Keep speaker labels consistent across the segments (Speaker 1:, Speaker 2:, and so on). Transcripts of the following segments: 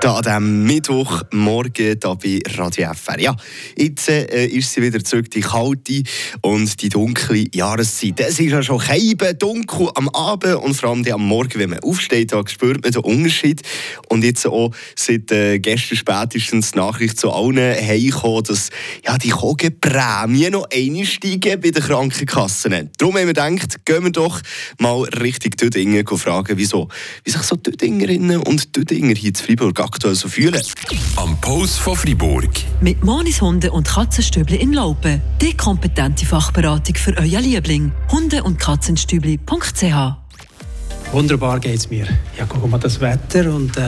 Speaker 1: Da an diesem Mittwochmorgen da bei Radio FR. Ja, jetzt äh, ist sie wieder zurück, die kalte und die dunkle Jahreszeit. Es ist ja schon keiben dunkel am Abend und vor allem am Morgen, wenn man aufsteht, da spürt man den Unterschied. Und jetzt auch seit äh, gestern spätestens die Nachricht zu allen heimgekommen, dass ja, die Kogenprämie noch einsteigen bei den Krankenkassen. Darum haben wir gedacht, gehen wir doch mal richtig Tüdingen fragen, wieso, wie sich so Tüdingerinnen und Tüdinger hier in Freiburg aktuell so fühlen.
Speaker 2: Am Post von Fribourg.
Speaker 3: Mit Monis Hunde und Katzenstübli in Laupen. Die kompetente Fachberatung für euer Liebling. Hunde- und Katzenstübli.ch
Speaker 4: Wunderbar geht's mir. Ja, guck mal das Wetter und äh,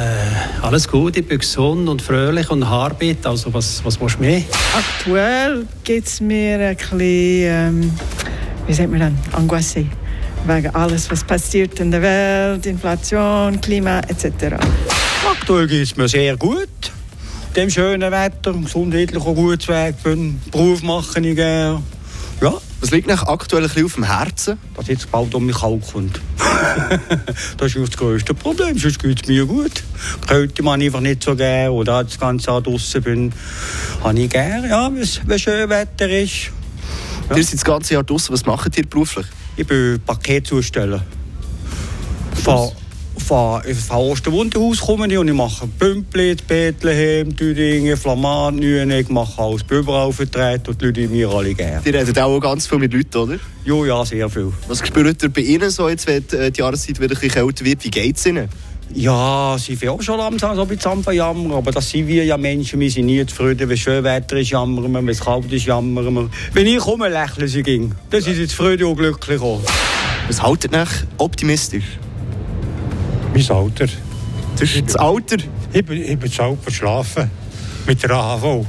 Speaker 4: alles gut. Ich bin gesund und fröhlich und Haarbit. Also was, was willst du mehr?
Speaker 5: Aktuell geht es mir ein bisschen, ähm, wie sagt man dann, Angoisse. Wegen alles, was passiert in der Welt, Inflation, Klima etc.
Speaker 6: Aktuell geht es mir sehr gut. Dem schönen Wetter, gesundheitlich auch gut Weg für den Beruf mache ich gerne. Ja,
Speaker 1: Was liegt nach aktuell ein bisschen auf dem Herzen?
Speaker 6: dass jetzt bald um mich kalt kommt. das ist das grösste Problem, sonst geht es mir gut. Kälte man einfach nicht so gerne oder das ganze Jahr draußen bin, habe ich gerne, ja, wenn schön Wetter ist. Ja.
Speaker 1: Ihr seid das ganze Jahr draußen. Was macht ihr beruflich?
Speaker 6: Ich bin Paketzusteller. Von, von Osterwunderhaus komme ich und ich mache Pümpli, Bethlehem, Tüdingen, Flamand, Nüne, ich mache alles überall vertreten und die Leute mir alle gerne.
Speaker 1: Ihr redet auch ganz viel mit Leuten, oder?
Speaker 6: Jo, ja, sehr viel.
Speaker 1: Was spürt ihr bei Ihnen so, jetzt, wenn die, äh, die Jahreszeit wieder ein bisschen kälter wird? Wie geht es Ihnen?
Speaker 6: Ja, sie sind auch schon langsam so ein bisschen am Verjammern, aber das sind wir ja Menschen, wir sind nie zufrieden. Wenn schön Wetter ist, jammern wir, wenn es kalt ist, jammern wir. Wenn ich komme, lächeln sie ging. Das ist jetzt Freude und glücklich auch.
Speaker 1: Was haltet ihr optimistisch?
Speaker 7: Mein Alter.
Speaker 1: Das ist das Alter.
Speaker 7: Ich bin, ich bin zu alt verschlafen. Mit der AHV.